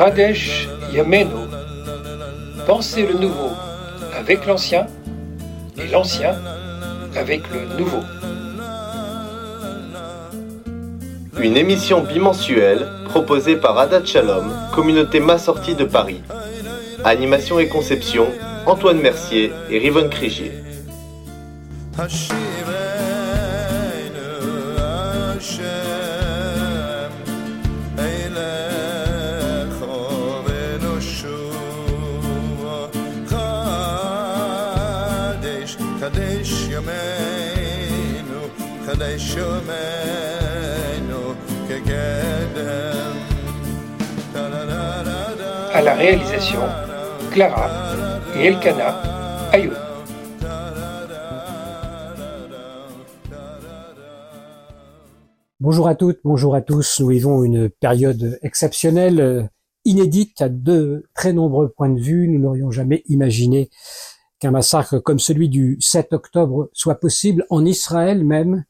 Radesh Yameno. Pensez le nouveau avec l'ancien et l'ancien avec le nouveau. Une émission bimensuelle proposée par Adat Shalom, communauté massortie de Paris. Animation et conception, Antoine Mercier et Rivonne Crigier. À la réalisation, Clara et Elkana Ayoub. Bonjour à toutes, bonjour à tous. Nous vivons une période exceptionnelle, inédite à de très nombreux points de vue. Nous n'aurions jamais imaginé qu'un massacre comme celui du 7 octobre soit possible en Israël même.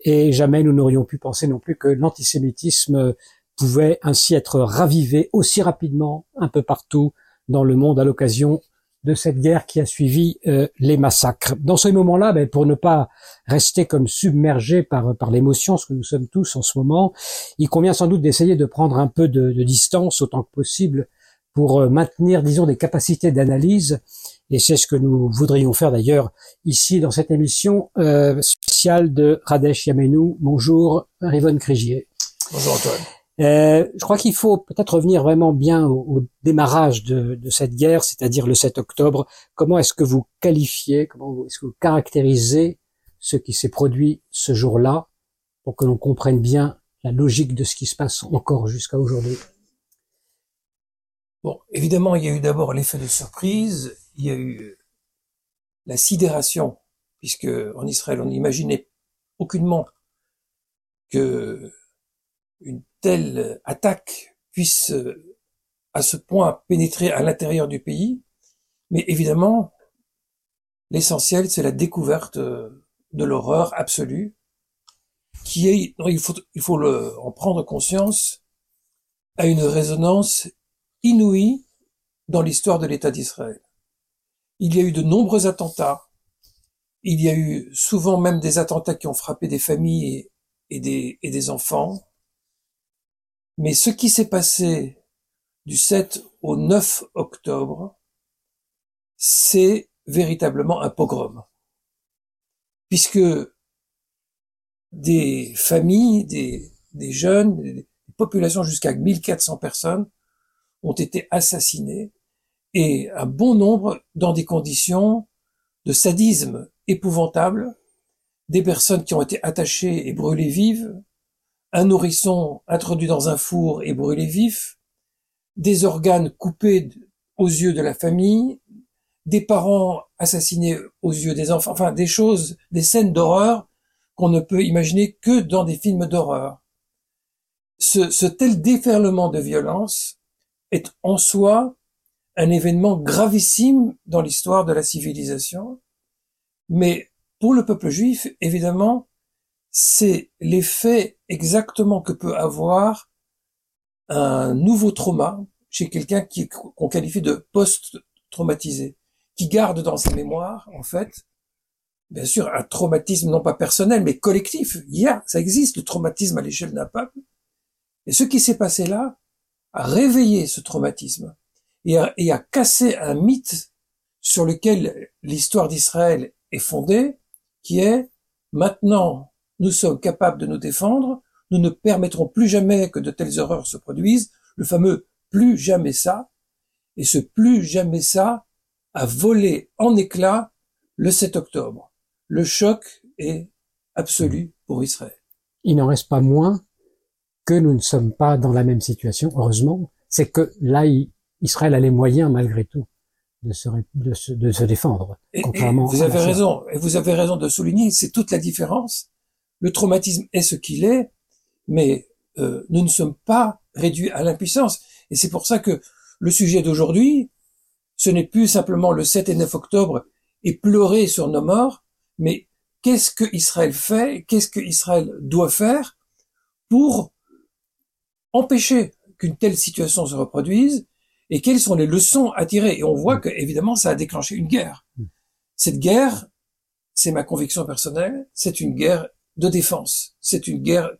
Et jamais nous n'aurions pu penser non plus que l'antisémitisme pouvait ainsi être ravivé aussi rapidement un peu partout dans le monde à l'occasion de cette guerre qui a suivi euh, les massacres. Dans ce moment-là, ben, pour ne pas rester comme submergé par, par l'émotion, ce que nous sommes tous en ce moment, il convient sans doute d'essayer de prendre un peu de, de, distance autant que possible pour euh, maintenir, disons, des capacités d'analyse. Et c'est ce que nous voudrions faire d'ailleurs ici dans cette émission euh, spéciale de Radesh Yamenou. Bonjour, Rivonne Crigier. Bonjour Antoine. Euh, je crois qu'il faut peut-être revenir vraiment bien au, démarrage de, cette guerre, c'est-à-dire le 7 octobre. Comment est-ce que vous qualifiez, comment est-ce que vous caractérisez ce qui s'est produit ce jour-là pour que l'on comprenne bien la logique de ce qui se passe encore jusqu'à aujourd'hui? Bon, évidemment, il y a eu d'abord l'effet de surprise, il y a eu la sidération, puisque en Israël, on n'imaginait aucunement que une telle attaque puisse euh, à ce point pénétrer à l'intérieur du pays. Mais évidemment, l'essentiel, c'est la découverte euh, de l'horreur absolue, qui est, il faut, en prendre conscience, a une résonance inouïe dans l'histoire de l'État d'Israël. Il y a eu de nombreux attentats. Il y a eu souvent même des attentats qui ont frappé des familles et des, enfants. Mais ce qui s'est passé du 7 au 9 octobre, c'est véritablement un pogrom. Puisque des familles, des, des jeunes, des populations jusqu'à 1400 personnes ont été assassinées et un bon nombre dans des conditions de sadisme épouvantable, des personnes qui ont été attachées et brûlées vives, un nourrisson introduit dans un four et brûlé vif, des organes coupés aux yeux de la famille, des parents assassinés aux yeux des enfants, enfin des choses, des scènes d'horreur qu'on ne peut imaginer que dans des films d'horreur. Ce, ce tel déferlement de violence est en soi un événement gravissime dans l'histoire de la civilisation, mais pour le peuple juif, évidemment, c'est l'effet exactement que peut avoir un nouveau trauma chez quelqu'un qu'on qualifie de post-traumatisé, qui garde dans sa mémoire, en fait, bien sûr, un traumatisme non pas personnel, mais collectif. Il y a, ça existe, le traumatisme à l'échelle d'un peuple. Et ce qui s'est passé là a réveillé ce traumatisme et a, et a cassé un mythe sur lequel l'histoire d'Israël est fondée, qui est maintenant nous sommes capables de nous défendre, nous ne permettrons plus jamais que de telles horreurs se produisent, le fameux plus jamais ça, et ce plus jamais ça a volé en éclats le 7 octobre. Le choc est absolu pour Israël. Il n'en reste pas moins que nous ne sommes pas dans la même situation, heureusement. C'est que là, Israël a les moyens, malgré tout, de se, de se, de se défendre. contrairement vous avez raison, et vous avez raison de souligner, c'est toute la différence le traumatisme est ce qu'il est, mais euh, nous ne sommes pas réduits à l'impuissance. Et c'est pour ça que le sujet d'aujourd'hui, ce n'est plus simplement le 7 et 9 octobre et pleurer sur nos morts, mais qu'est-ce que Israël fait, qu'est-ce que Israël doit faire pour empêcher qu'une telle situation se reproduise et quelles sont les leçons à tirer? Et on voit que, évidemment, ça a déclenché une guerre. Cette guerre, c'est ma conviction personnelle, c'est une guerre de défense. C'est une guerre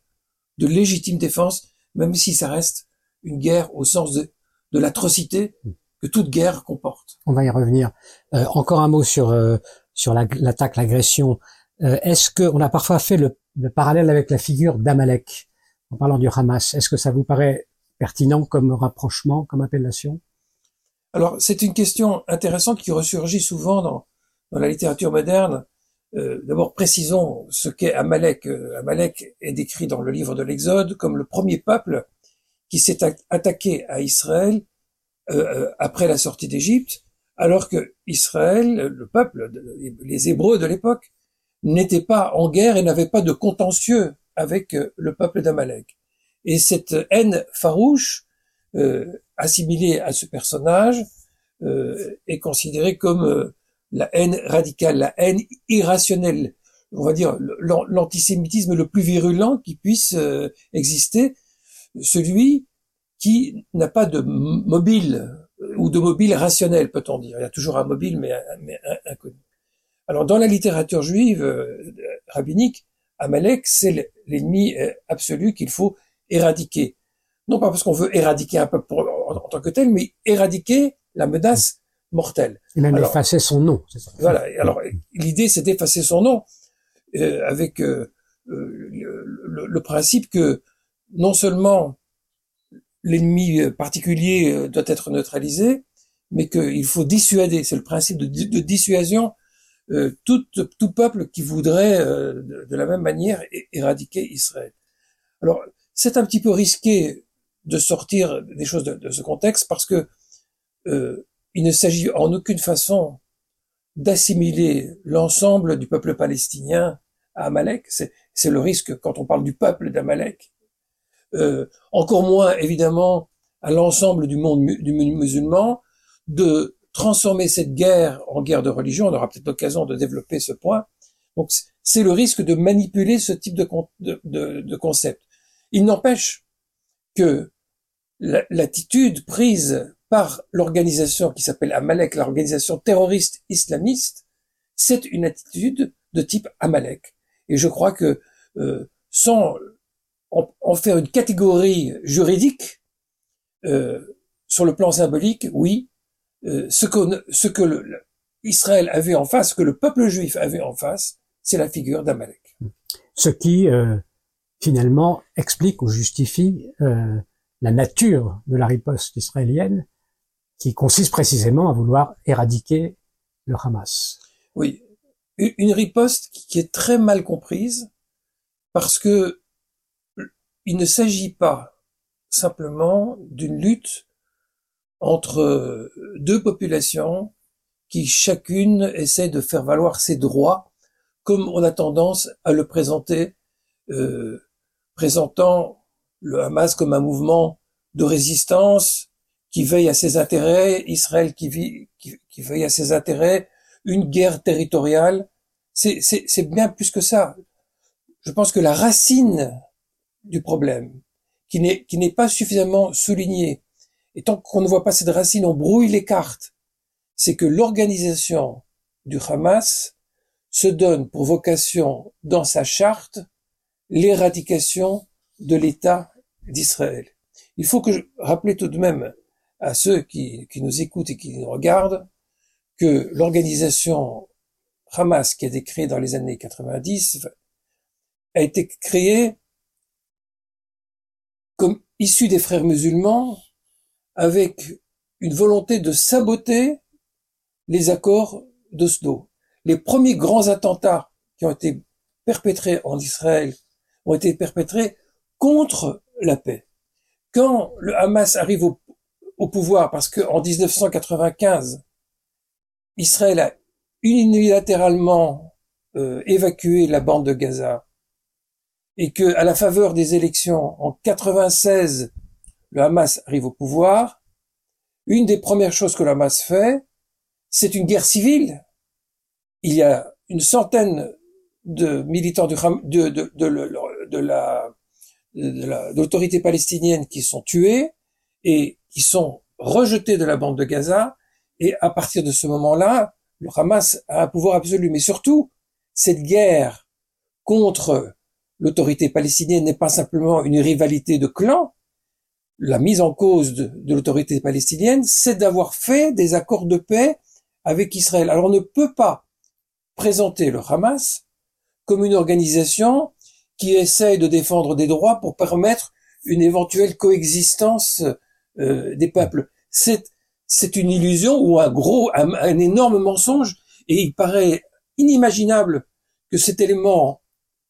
de légitime défense, même si ça reste une guerre au sens de, de l'atrocité que toute guerre comporte. On va y revenir. Euh, encore un mot sur euh, sur l'attaque, l'agression. Euh, est-ce que on a parfois fait le, le parallèle avec la figure d'Amalek en parlant du Hamas Est-ce que ça vous paraît pertinent comme rapprochement, comme appellation? Alors, c'est une question intéressante qui ressurgit souvent dans, la littérature moderne. Euh, D'abord, précisons ce qu'est Amalek. Euh, Amalek est décrit dans le livre de l'Exode comme le premier peuple qui s'est attaqué à Israël euh, après la sortie d'Égypte, alors que Israël, le peuple, les Hébreux de l'époque, n'étaient pas en guerre et n'avaient pas de contentieux avec le peuple d'Amalek. Et cette haine farouche, euh, assimilée à ce personnage, euh, est considérée comme euh, la haine radicale, la haine irrationnelle, on va dire l'antisémitisme le plus virulent qui puisse exister, celui qui n'a pas de mobile ou de mobile rationnel, peut-on dire. Il y a toujours un mobile, mais inconnu. Alors, dans la littérature juive rabbinique, Amalek, c'est l'ennemi absolu qu'il faut éradiquer. Non pas parce qu'on veut éradiquer un peuple en, tant que tel, mais éradiquer la menace mortelle. Et même effacer son nom. Ça. Voilà. Alors l'idée, c'est d'effacer son nom euh, avec euh, euh le, le, principe que non seulement l'ennemi particulier doit être neutralisé, mais qu'il faut dissuader. C'est le principe de, de dissuasion. Euh, tout, tout, peuple qui voudrait de, de, la même manière éradiquer Israël. Alors, c'est un petit peu risqué de sortir des choses de, ce contexte parce que euh, il ne s'agit en aucune façon d'assimiler l'ensemble du peuple palestinien à Amalek. C'est le risque quand on parle du peuple d'Amalek. Euh, encore moins, évidemment, à l'ensemble du monde musulman, de transformer cette guerre en guerre de religion. On aura peut-être l'occasion de développer ce point. Donc, c'est le risque de manipuler ce type de, de, de concept. Il n'empêche que l'attitude prise par l'organisation qui s'appelle Amalek, l'organisation terroriste islamiste, c'est une attitude de type Amalek. Et je crois que euh, sans en, faire une catégorie juridique, euh, sur le plan symbolique, oui, euh, ce que, ce que le, Israël avait en face, ce que le peuple juif avait en face, c'est la figure d'Amalek. Ce qui finalement explique ou justifie euh, la nature de la riposte israélienne qui consiste précisément à vouloir éradiquer le Hamas. Oui, une riposte qui est très mal comprise parce que il ne s'agit pas simplement d'une lutte entre deux populations qui chacune essaie de faire valoir ses droits comme on a tendance à le présenter euh, présentant le Hamas comme un mouvement de résistance qui veille à ses intérêts, Israël qui, vit, qui, veille à ses intérêts, une guerre territoriale. C'est bien plus que ça. Je pense que la racine du problème, qui n'est pas suffisamment soulignée, et tant qu'on ne voit pas cette racine, on brouille les cartes, c'est que l'organisation du Hamas se donne pour vocation dans sa charte l'éradication de l'État d'Israël. Il faut que je rappelle tout de même à ceux qui, nous écoutent et qui nous regardent que l'organisation Hamas qui a été créée dans les années 90 a été créée comme issue des frères musulmans avec une volonté de saboter les accords d'Oslo. Les premiers grands attentats qui ont été perpétrés en Israël ont été perpétrés contre la paix. Quand le Hamas arrive au, pouvoir, parce que en 1995, Israël a unilatéralement euh, évacué la bande de Gaza, et que à la faveur des élections en 96, le Hamas arrive au pouvoir, une des premières choses que le Hamas fait, c'est une guerre civile. Il y a une centaine de militants de, de, de, la de l'autorité palestinienne qui sont tués et qui sont rejetés de la bande de Gaza. Et à partir de ce moment-là, le Hamas a un pouvoir absolu. Mais surtout, cette guerre contre l'autorité palestinienne n'est pas simplement une rivalité de clans. La mise en cause de, l'autorité palestinienne, c'est d'avoir fait des accords de paix avec Israël. Alors on ne peut pas présenter le Hamas comme une organisation qui essaye de défendre des droits pour permettre une éventuelle coexistence euh, des peuples. C'est une illusion ou un gros, un, énorme mensonge, et il paraît inimaginable que cet élément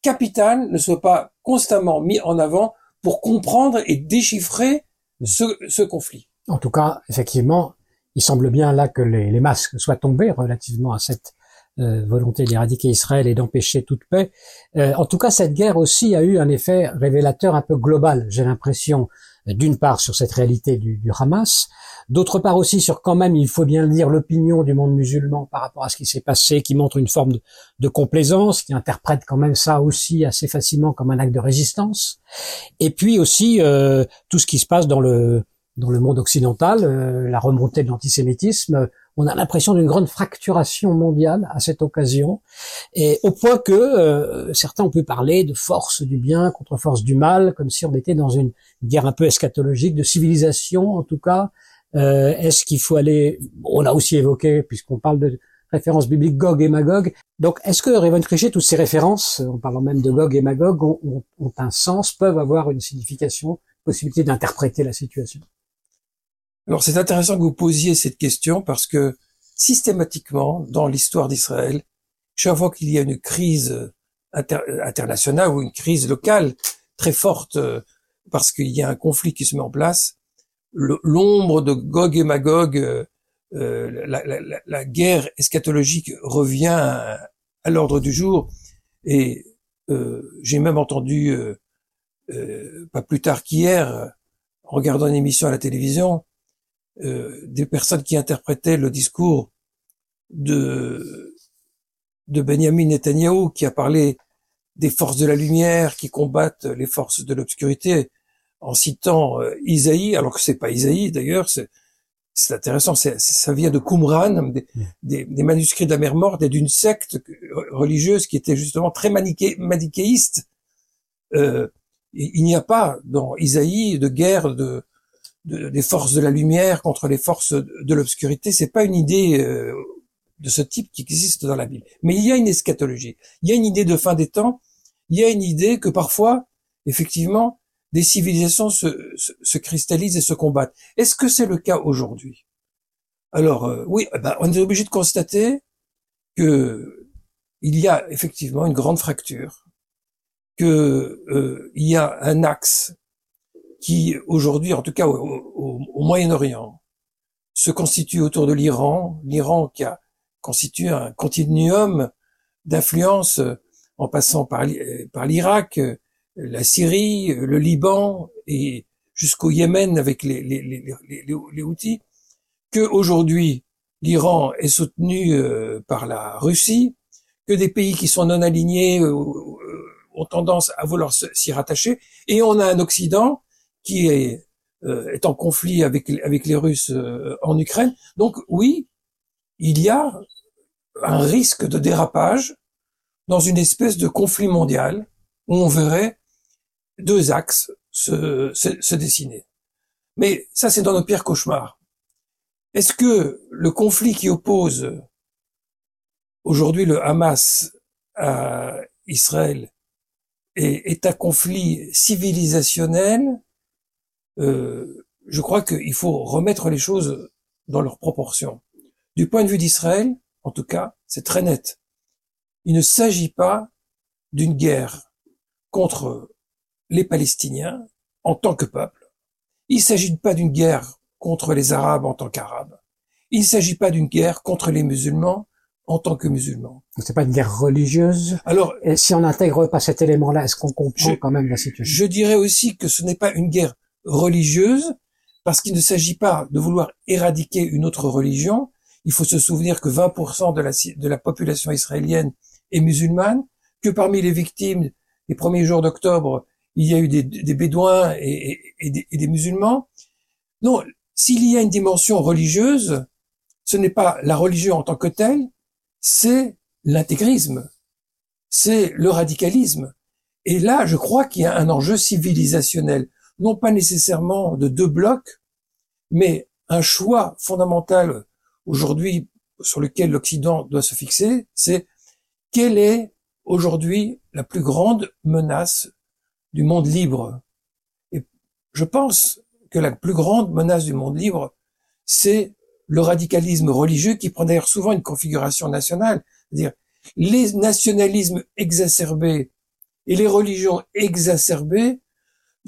capital ne soit pas constamment mis en avant pour comprendre et déchiffrer ce, conflit. En tout cas, effectivement, il semble bien là que les masques soient tombés relativement à cette euh, volonté d'éradiquer Israël et d'empêcher toute paix. Euh, en tout cas, cette guerre aussi a eu un effet révélateur un peu global, j'ai l'impression, d'une part sur cette réalité du, du Hamas, d'autre part aussi sur quand même, il faut bien le dire, l'opinion du monde musulman par rapport à ce qui s'est passé, qui montre une forme de, de, complaisance, qui interprète quand même ça aussi assez facilement comme un acte de résistance, et puis aussi euh, tout ce qui se passe dans le dans le monde occidental, euh, la remontée de l'antisémitisme, on a l'impression d'une grande fracturation mondiale à cette occasion, et au point que euh, certains ont pu parler de force du bien contre force du mal, comme si on était dans une guerre un peu eschatologique de civilisation, en tout cas. Euh, est-ce qu'il faut aller On a aussi évoqué, puisqu'on parle de références bibliques, Gog et Magog. Donc, est-ce que Raven Trichet, toutes ces références, en parlant même de Gog et Magog, ont, ont un sens, peuvent avoir une signification, possibilité d'interpréter la situation? Alors c'est intéressant que vous posiez cette question parce que systématiquement, dans l'histoire d'Israël, chaque fois qu'il y a une crise internationale ou une crise locale très forte euh, parce qu'il y a un conflit qui se met en place, l'ombre de Gog et Magog, euh, euh, la, guerre eschatologique revient à, l'ordre du jour. Et j'ai même entendu, pas plus tard qu'hier, en regardant une émission à la télévision, euh, des personnes qui interprétaient le discours de, de Benjamin Netanyahu, qui a parlé des forces de la lumière qui combattent les forces de l'obscurité, en citant euh, Isaïe, alors que c'est pas Isaïe d'ailleurs, c'est c'est intéressant, ça vient de Qumran, des, des, manuscrits de la mer morte et d'une secte religieuse qui était justement très maniché, manichéiste. Euh, il n'y a pas dans Isaïe de guerre de, des forces de la lumière contre les forces de l'obscurité, c'est pas une idée euh, de ce type qui existe dans la Bible. Mais il y a une eschatologie, il y a une idée de fin des temps, il y a une idée que parfois, effectivement, des civilisations se, se, cristallisent et se combattent. Est-ce que c'est le cas aujourd'hui? Alors euh, oui, eh ben, on est obligé de constater que il y a effectivement une grande fracture, que euh, il y a un axe qui aujourd'hui, en tout cas au, Moyen-Orient, se constitue autour de l'Iran, l'Iran qui a constitué un continuum d'influence en passant par, par l'Irak, la Syrie, le Liban et jusqu'au Yémen avec les, les, les, les, Houthis, que aujourd'hui l'Iran est soutenu euh, par la Russie, que des pays qui sont non alignés euh, ont tendance à vouloir s'y rattacher, et on a un Occident qui est, euh, est en conflit avec, avec les Russes euh, en Ukraine. Donc oui, il y a un risque de dérapage dans une espèce de conflit mondial où on verrait deux axes se, se, se dessiner. Mais ça, c'est dans nos pires cauchemars. Est-ce que le conflit qui oppose aujourd'hui le Hamas à Israël est, est un conflit civilisationnel euh, je crois qu'il faut remettre les choses dans leurs proportions. Du point de vue d'Israël, en tout cas, c'est très net. Il ne s'agit pas d'une guerre contre les Palestiniens en tant que peuple. Il ne s'agit pas d'une guerre contre les Arabes en tant qu'Arabes. Il ne s'agit pas d'une guerre contre les musulmans en tant que musulmans. C'est pas une guerre religieuse. Alors, et si on n'intègre pas cet élément-là, est-ce qu'on comprend quand même la situation? Je dirais aussi que ce n'est pas une guerre religieuse, parce qu'il ne s'agit pas de vouloir éradiquer une autre religion, il faut se souvenir que 20% de la, population israélienne est musulmane, que parmi les victimes des premiers jours d'octobre, il y a eu des, des bédouins et, et, et, des, musulmans. Non, s'il y a une dimension religieuse, ce n'est pas la religion en tant que telle, c'est l'intégrisme, c'est le radicalisme. Et là, je crois qu'il y a un enjeu civilisationnel, non pas nécessairement de deux blocs, mais un choix fondamental aujourd'hui sur lequel l'Occident doit se fixer, c'est quelle est aujourd'hui la plus grande menace du monde libre. Et je pense que la plus grande menace du monde libre, c'est le radicalisme religieux qui prend d'ailleurs souvent une configuration nationale. C'est-à-dire, les nationalismes exacerbés et les religions exacerbées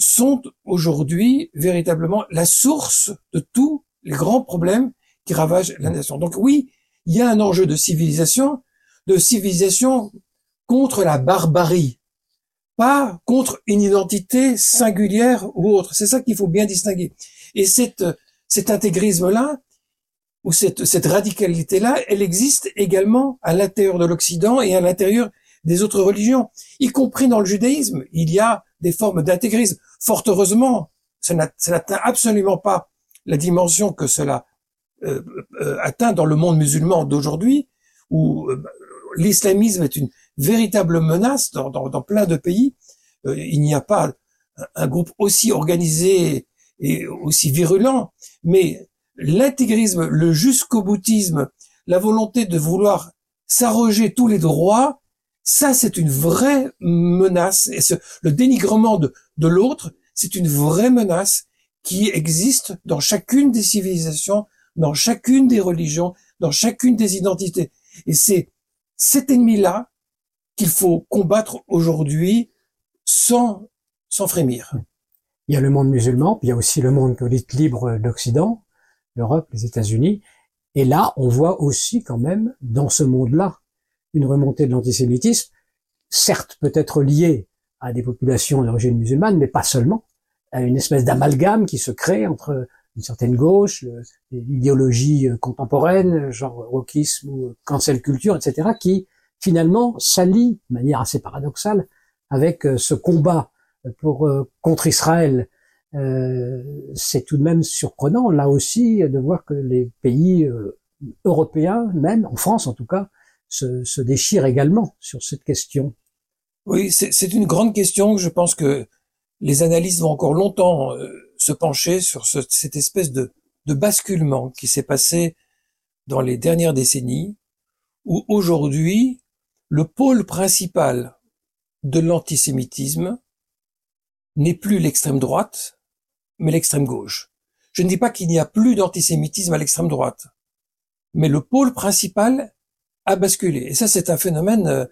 sont aujourd'hui véritablement la source de tous les grands problèmes qui ravagent la nation. Donc oui, il y a un enjeu de civilisation, de civilisation contre la barbarie, pas contre une identité singulière ou autre. C'est ça qu'il faut bien distinguer. Et cette, cet intégrisme-là, ou cette, cette radicalité-là, elle existe également à l'intérieur de l'Occident et à l'intérieur des autres religions, y compris dans le judaïsme. Il y a des formes d'intégrisme. Fort heureusement, ça n'atteint absolument pas la dimension que cela euh, euh, atteint dans le monde musulman d'aujourd'hui, où euh, l'islamisme est une véritable menace dans, plein de pays. il n'y a pas un groupe aussi organisé et aussi virulent, mais l'intégrisme, le jusqu'au boutisme, la volonté de vouloir s'arroger tous les droits, ça c'est une vraie menace. Et ce, le dénigrement de l'autre, c'est une vraie menace qui existe dans chacune des civilisations, dans chacune des religions, dans chacune des identités. Et c'est cet ennemi-là qu'il faut combattre aujourd'hui sans, sans frémir. Il y a le monde musulman, puis il y a aussi le monde libre d'Occident, l'Europe, les États-Unis. Et là, on voit aussi quand même, dans ce monde-là, une remontée de l'antisémitisme, certes peut-être liée à des populations d'origine musulmane, mais pas seulement, une espèce d'amalgame qui se crée entre une certaine gauche, l'idéologie euh, contemporaine, genre wokisme ou cancel culture, etc., qui finalement s'allie de manière assez paradoxale avec euh, ce combat pour euh, contre Israël. c'est tout de même surprenant là aussi de voir que les pays européens, même en France en tout cas, se, se déchirent également sur cette question. Oui, c'est une grande question. Je pense que les analystes vont encore longtemps euh, se pencher sur cette espèce de, basculement qui s'est passé dans les dernières décennies, où aujourd'hui, le pôle principal de l'antisémitisme n'est plus l'extrême droite, mais l'extrême gauche. Je ne dis pas qu'il n'y a plus d'antisémitisme à l'extrême droite, mais le pôle principal a basculé. Et ça, c'est un phénomène euh,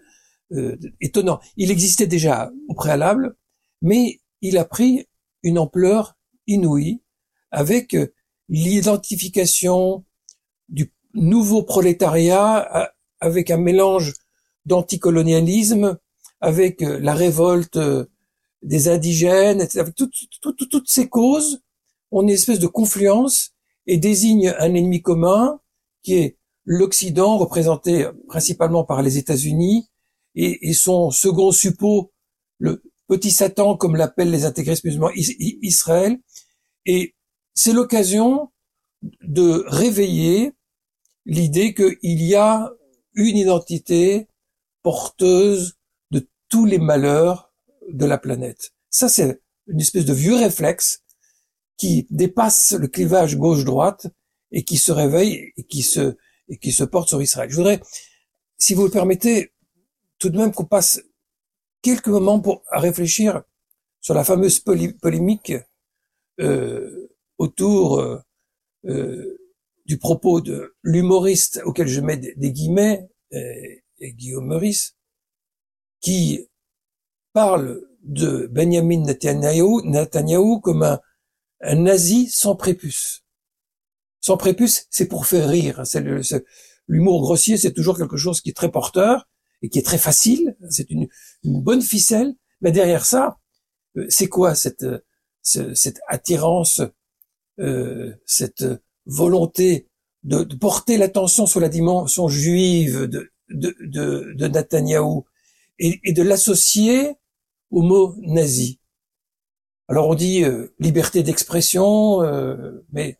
euh, étonnant. Il existait déjà au préalable, mais il a pris une ampleur inouïe avec euh, l'identification du nouveau prolétariat, euh, avec un mélange d'anticolonialisme, avec euh, la révolte des indigènes. Avec toutes ces causes, on est une espèce de confluence et désigne un ennemi commun qui est l'Occident, représenté principalement par les États-Unis, et, et, son second suppôt, le, petit Satan, comme l'appellent les intégristes musulmans, Israël. Et c'est l'occasion de réveiller l'idée qu'il y a une identité porteuse de tous les malheurs de la planète. Ça, c'est une espèce de vieux réflexe qui dépasse le clivage gauche-droite et qui se réveille et qui se, et qui se porte sur Israël. Je voudrais, si vous le permettez, tout de même qu'on passe quelques moments pour réfléchir sur la fameuse polémique euh, autour euh, euh, du propos de l'humoriste auquel je mets des, guillemets, et, Guillaume Meurice, qui parle de Benjamin Netanyahu, comme un, un, nazi sans prépuce. Sans prépuce, c'est pour faire rire. L'humour grossier, c'est toujours quelque chose qui est très porteur et qui est très facile. C'est une, bonne ficelle. Mais derrière ça, euh, c'est quoi cette, cette attirance, euh, cette volonté de, porter l'attention sur la dimension juive de, de, de, de et, et de l'associer au mot nazi? Alors on dit euh, liberté d'expression, euh, mais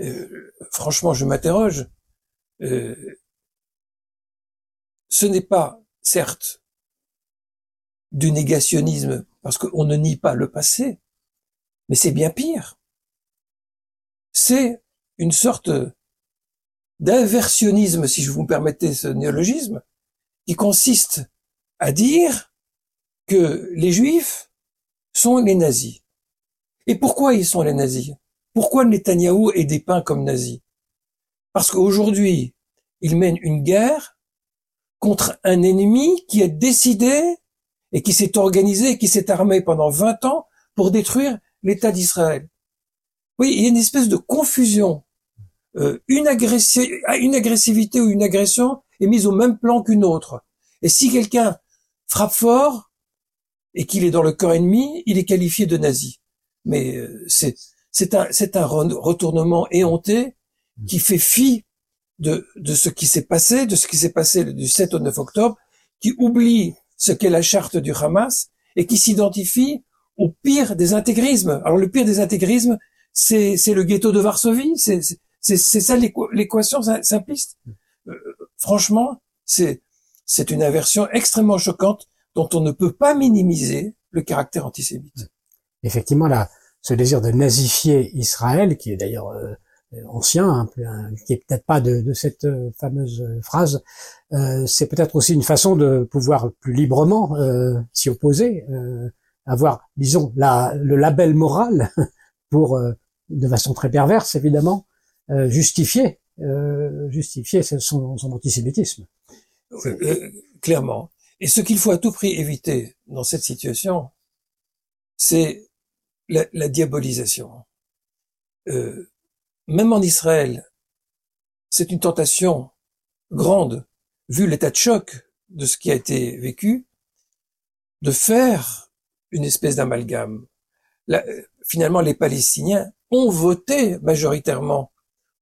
euh, franchement je m'interroge. Ce n'est pas, certes, du négationnisme, parce qu'on ne nie pas le passé, mais c'est bien pire. C'est une sorte d'inversionnisme, si je vous me permettez ce néologisme, qui consiste à dire que les juifs sont les nazis. Et pourquoi ils sont les nazis? Pourquoi Netanyahou est dépeint comme nazi? Parce qu'aujourd'hui, il mène une guerre contre un ennemi qui a décidé et qui s'est organisé et qui s'est armé pendant 20 ans pour détruire l'État d'Israël. Oui, il y a une espèce de confusion. Euh, une, une agressivité ou une agression est mise au même plan qu'une autre. Et si quelqu'un frappe fort et qu'il est dans le corps ennemi, il est qualifié de nazi. Mais euh, c'est un c'est un retournement éhonté qui fait fi de de ce qui s'est passé, de ce qui s'est passé du 7 au 9 octobre, qui oublie ce qu'est la charte du Hamas et qui s'identifie au pire des intégrismes. Alors le pire des intégrismes, c'est le ghetto de Varsovie, c'est ça l'équation simpliste. Euh, franchement, c'est c'est une aversion extrêmement choquante dont on ne peut pas minimiser le caractère antisémite. Effectivement, là, ce désir de nazifier Israël, qui est d'ailleurs euh, ancien, hein, qui est peut-être pas de, cette euh, fameuse phrase, euh, c'est peut-être aussi une façon de pouvoir plus librement s'y opposer, avoir, disons, le label moral pour, de façon très perverse évidemment, justifier, justifier son, antisémitisme. Euh, clairement. Et ce qu'il faut à tout prix éviter dans cette situation, c'est la, diabolisation. Euh, même en Israël, c'est une tentation grande, vu l'état de choc de ce qui a été vécu, de faire une espèce d'amalgame. Finalement, les Palestiniens ont voté majoritairement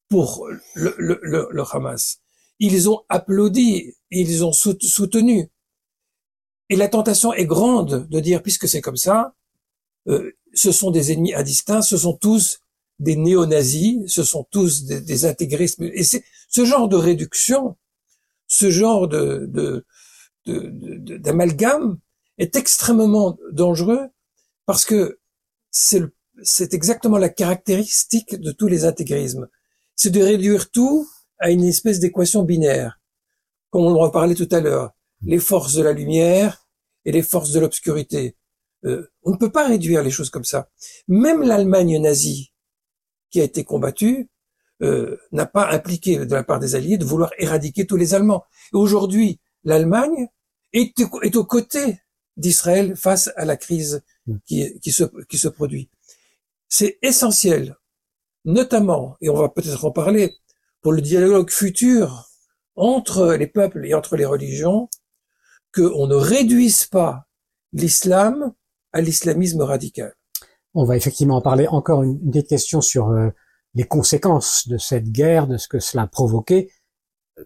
pour le Hamas. Ils ont applaudi, ils ont soutenu. Et la tentation est grande de dire, puisque c'est comme ça, euh, ce sont des ennemis indistincts, ce sont tous des néo-nazis, ce sont tous des, des intégristes. Et c'est ce genre de réduction, ce genre de, de, d'amalgame est extrêmement dangereux parce que c'est, c'est exactement la caractéristique de tous les intégrismes. C'est de réduire tout à une espèce d'équation binaire, comme on en parlait tout à l'heure, les forces de la lumière et les forces de l'obscurité. Euh, on ne peut pas réduire les choses comme ça. Même l'Allemagne nazie, qui a été combattue, euh, n'a pas impliqué de la part des Alliés de vouloir éradiquer tous les Allemands. aujourd'hui, l'Allemagne est, est aux côtés d'Israël face à la crise qui, qui, se, qui se produit. C'est essentiel, notamment, et on va peut-être en parler, pour le dialogue futur entre les peuples et entre les religions, qu'on ne réduise pas l'islam à l'islamisme radical. On va effectivement en parler encore une, une petite question sur euh, les conséquences de cette guerre, de ce que cela a provoqué.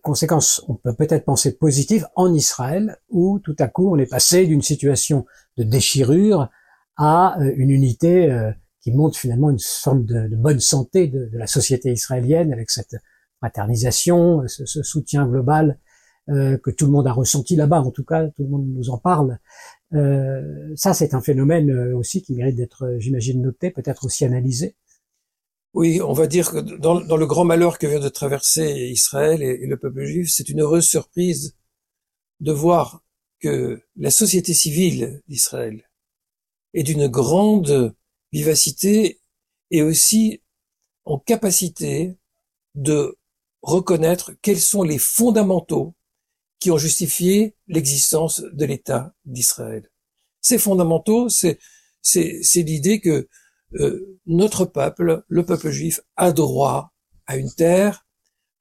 Conséquences, on peut peut-être penser positives en Israël, où tout à coup on est passé d'une situation de déchirure à euh, une unité euh, qui montre finalement une sorte de, bonne santé de, la société israélienne avec cette fraternisation, ce, soutien global que tout le monde a ressenti là-bas, en tout cas, tout le monde nous en parle. Euh, ça, c'est un phénomène euh, aussi qui mérite d'être, j'imagine, noté, peut-être aussi analysé. Oui, on va dire que dans, le grand malheur que vient de traverser Israël et le peuple juif, c'est une heureuse surprise de voir que la société civile d'Israël est d'une grande vivacité et aussi en capacité de reconnaître quels sont les fondamentaux qui ont justifié l'existence de l'État d'Israël. Ces fondamentaux, c'est c'est l'idée que euh, notre peuple, le peuple juif, a droit à une terre,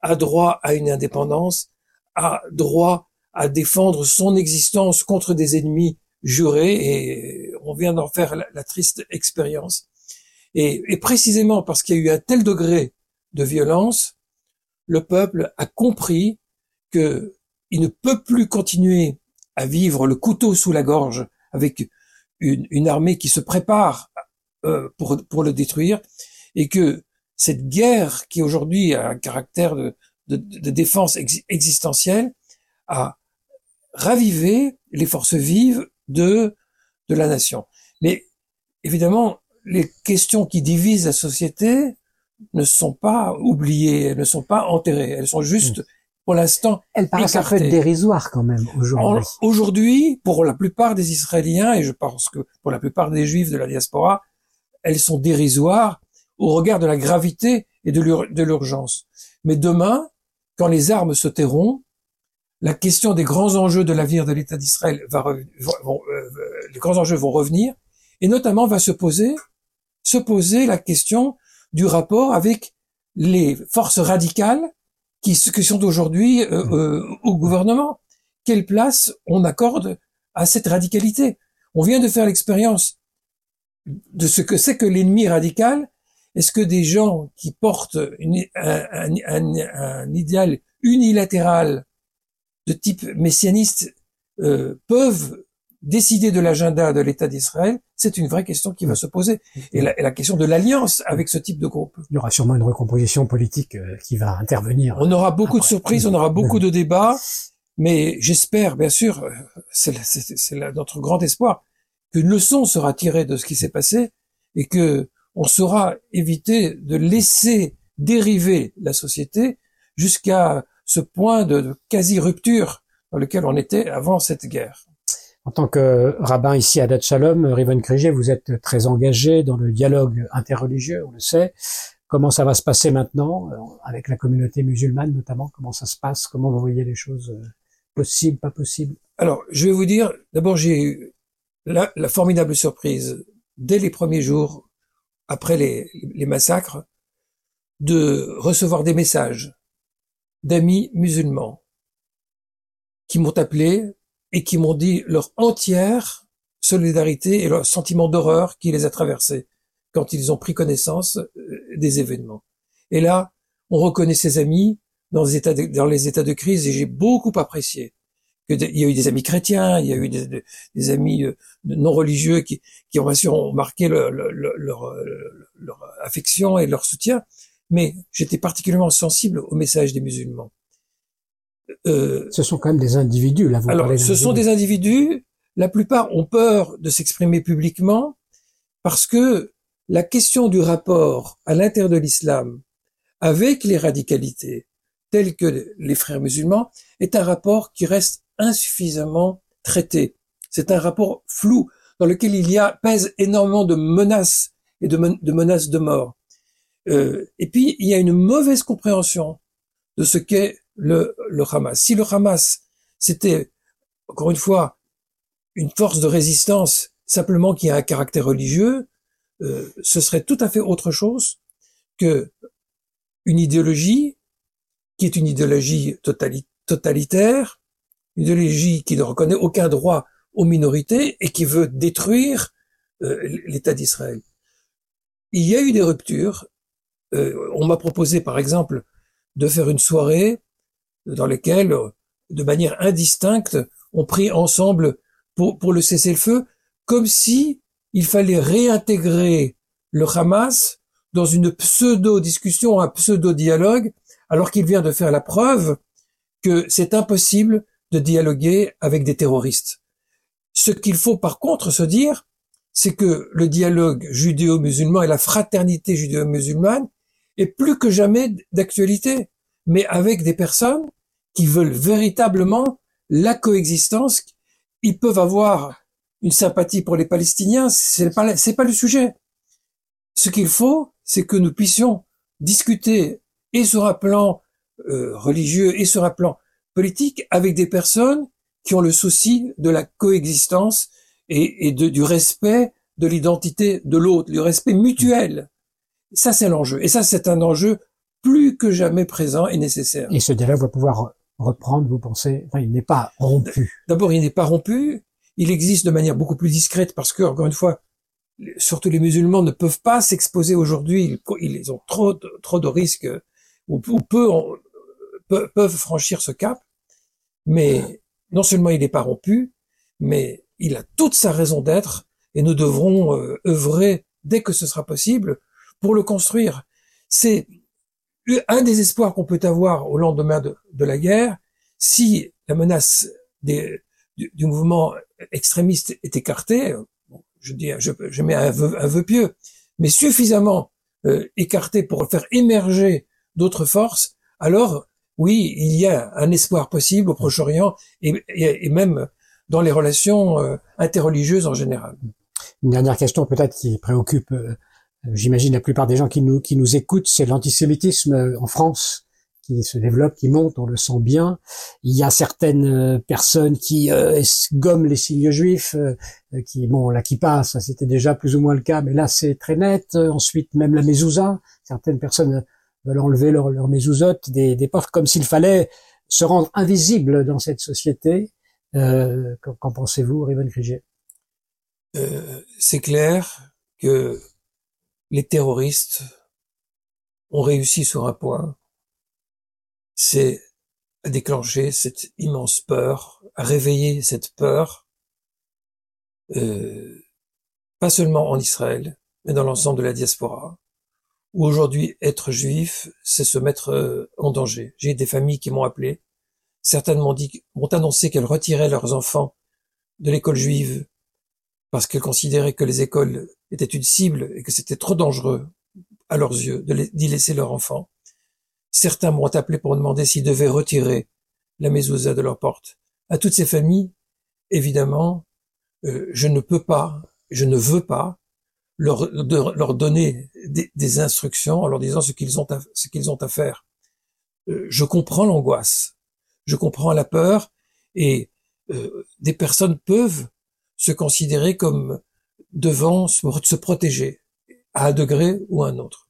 a droit à une indépendance, a droit à défendre son existence contre des ennemis jurés, et on vient d'en faire la, triste expérience. Et précisément parce qu'il y a eu un tel degré de violence, le peuple a compris que il ne peut plus continuer à vivre le couteau sous la gorge avec une, armée qui se prépare euh, pour, le détruire et que cette guerre qui aujourd'hui a un caractère de, défense existentielle a ravivé les forces vives de, de la nation. Mais évidemment, les questions qui divisent la société ne sont pas oubliées, elles ne sont pas enterrées, elles sont juste, pour l'instant, elles paraissent un peu dérisoires quand même aujourd'hui. Aujourd'hui, pour la plupart des Israéliens, et je pense que pour la plupart des Juifs de la diaspora, elles sont dérisoires au regard de la gravité et de l'urgence. Mais demain, quand les armes se tairont, la question des grands enjeux de l'avenir de l'État d'Israël va, vont, euh, les grands enjeux vont revenir, et notamment va se poser, se poser la question du rapport avec les forces radicales qui, qui sont aujourd'hui euh, mmh. euh, au gouvernement. Quelle place on accorde à cette radicalité? On vient de faire l'expérience de ce que c'est que l'ennemi radical. Est-ce que des gens qui portent une, un, un, un, idéal unilatéral de type messianiste euh, peuvent décider de l'agenda de l'État d'Israël, c'est une vraie question qui va se poser. Et la, question de l'alliance avec ce type de groupe. Il y aura sûrement une recomposition politique euh, qui va intervenir. On aura beaucoup de surprises, on aura beaucoup de débats, mais j'espère, bien sûr, euh, c'est notre grand espoir, qu'une leçon sera tirée de ce qui s'est passé et que on saura éviter de laisser dériver la société jusqu'à ce point de quasi-rupture dans lequel on était avant cette guerre. En tant que rabbin ici à Dat Shalom, Riven Krige, vous êtes très engagé dans le dialogue interreligieux, on le sait. Comment ça va se passer maintenant, euh, avec la communauté musulmane notamment? Comment ça se passe? Comment vous voyez les choses euh, possibles, pas possibles? Alors, je vais vous dire, d'abord j'ai eu la, formidable surprise, dès les premiers jours, après les massacres, de recevoir des messages d'amis musulmans qui m'ont appelé et qui m'ont dit leur entière solidarité et leur sentiment d'horreur qui les a traversés quand ils ont pris connaissance euh, des événements. Et là, on reconnaît ses amis dans les états de, crise et j'ai beaucoup apprécié il y a eu des amis chrétiens, il y a eu des, amis euh, non religieux qui, qui ont bien sûr ont marqué leur, leur affection et leur soutien, mais j'étais particulièrement sensible au message des musulmans. Euh, ce sont quand même des individus, là. Vous alors, ce sont des individus. La plupart ont peur de s'exprimer publiquement parce que la question du rapport à l'intérieur de l'islam avec les radicalités telles que les frères musulmans est un rapport qui reste insuffisamment traité. C'est un rapport flou dans lequel il y a pèse énormément de menaces et de, de menaces de mort. Euh, et puis, il y a une mauvaise compréhension de ce qu'est le, Hamas. Si le Hamas, c'était, encore une fois, une force de résistance simplement qui a un caractère religieux, euh, ce serait tout à fait autre chose que une idéologie qui est une idéologie totalitaire, une idéologie qui ne reconnaît aucun droit aux minorités et qui veut détruire euh, l'État d'Israël. Il y a eu des ruptures. Euh, on m'a proposé, par exemple, de faire une soirée dans lesquelles, de manière indistincte, on prie ensemble pour, pour le cessez-le-feu, comme si il fallait réintégrer le Hamas dans une pseudo-discussion, un pseudo-dialogue, alors qu'il vient de faire la preuve que c'est impossible de dialoguer avec des terroristes. Ce qu'il faut par contre se dire, c'est que le dialogue judéo-musulman et la fraternité judéo-musulmane est plus que jamais d'actualité, mais avec des personnes qui veulent véritablement la coexistence. Ils peuvent avoir une sympathie pour les Palestiniens, c'est pas pas le sujet. Ce qu'il faut, c'est que nous puissions discuter et sur un plan euh, religieux et sur un plan politique avec des personnes qui ont le souci de la coexistence et, et de, du respect de l'identité de l'autre, du respect mutuel. Ça, c'est l'enjeu. Et ça, c'est un enjeu plus que jamais présent et nécessaire. Et ce dialogue va pouvoir reprendre, vous pensez enfin, Il n'est pas rompu. D'abord, il n'est pas rompu. Il existe de manière beaucoup plus discrète parce que, encore une fois, surtout les musulmans ne peuvent pas s'exposer aujourd'hui. Ils, ont trop de, trop de risques ou, peu peuvent franchir ce cap, mais non seulement il n'est pas rompu, mais il a toute sa raison d'être et nous devrons euh, œuvrer dès que ce sera possible pour le construire. C'est un des espoirs qu'on peut avoir au lendemain de, la guerre, si la menace du, mouvement extrémiste est écartée, je dis, je, mets un vœu, un pieux, mais suffisamment euh, écartée pour faire émerger d'autres forces, alors oui, il y a un espoir possible au Proche-Orient et, même dans les relations euh, interreligieuses en général. Une dernière question peut-être qui préoccupe, euh, j'imagine, la plupart des gens qui nous, qui nous écoutent, c'est l'antisémitisme euh, en France qui se développe, qui monte, on le sent bien. Il y a certaines personnes qui gomment les signes juifs, qui bon là qui passent, c'était déjà plus ou moins le cas, mais là c'est très net. Ensuite même la mezouza, certaines personnes veulent enlever leur, leur des, des portes, comme s'il fallait se rendre invisible dans cette société. Euh, Qu'en pensez-vous, Krigier euh, C'est clair que les terroristes ont réussi sur un point, c'est à déclencher cette immense peur, à réveiller cette peur, euh, pas seulement en Israël, mais dans l'ensemble de la diaspora où aujourd'hui être juif, c'est se mettre euh, en danger. J'ai des familles qui m'ont appelé, certaines m'ont dit, m'ont annoncé qu'elles retiraient leurs enfants de l'école juive parce qu'elles considéraient que les écoles étaient une cible et que c'était trop dangereux à leurs yeux d'y laisser leurs enfants. Certains m'ont appelé pour demander s'ils devaient retirer la mezouza de leur porte. À toutes ces familles, évidemment, euh, je ne peux pas, je ne veux pas leur, donner des, instructions en leur disant ce qu'ils ont à, ce qu'ils ont à faire. Euh, je comprends l'angoisse, je comprends la peur, et euh, des personnes peuvent se considérer comme devant se protéger à un degré ou à un autre.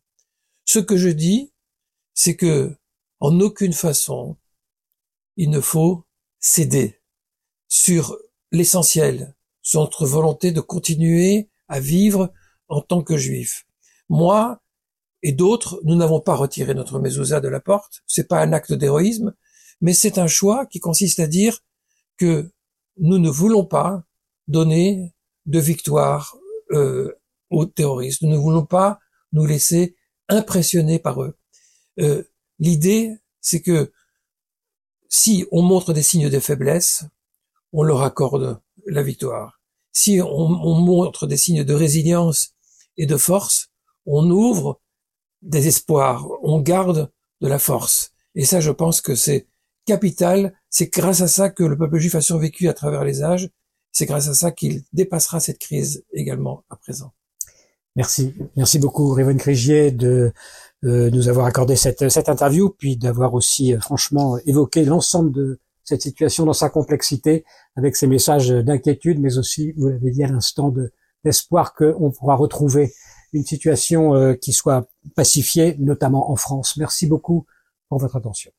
Ce que je dis, c'est que en aucune façon il ne faut céder sur l'essentiel, sur notre volonté de continuer à vivre en tant que juif. Moi et d'autres, nous n'avons pas retiré notre mezouza de la porte. C'est pas un acte d'héroïsme, mais c'est un choix qui consiste à dire que nous ne voulons pas donner de victoire euh, aux terroristes. Nous ne voulons pas nous laisser impressionner par eux. Euh, l'idée, c'est que si on montre des signes de faiblesse, on leur accorde la victoire. Si on, on montre des signes de résilience et de force, on ouvre des espoirs, on garde de la force. Et ça, je pense que c'est capital. C'est grâce à ça que le peuple juif a survécu à travers les âges. C'est grâce à ça qu'il dépassera cette crise également à présent. Merci. Merci beaucoup, Révon Crigier, de euh, nous avoir accordé cette, cette interview, puis d'avoir aussi euh, franchement évoqué l'ensemble de cette situation dans sa complexité, avec ses messages d'inquiétude, mais aussi, vous l'avez dit à l'instant, de, l'espoir qu'on pourra retrouver une situation euh, qui soit pacifiée, notamment en France. Merci beaucoup pour votre attention.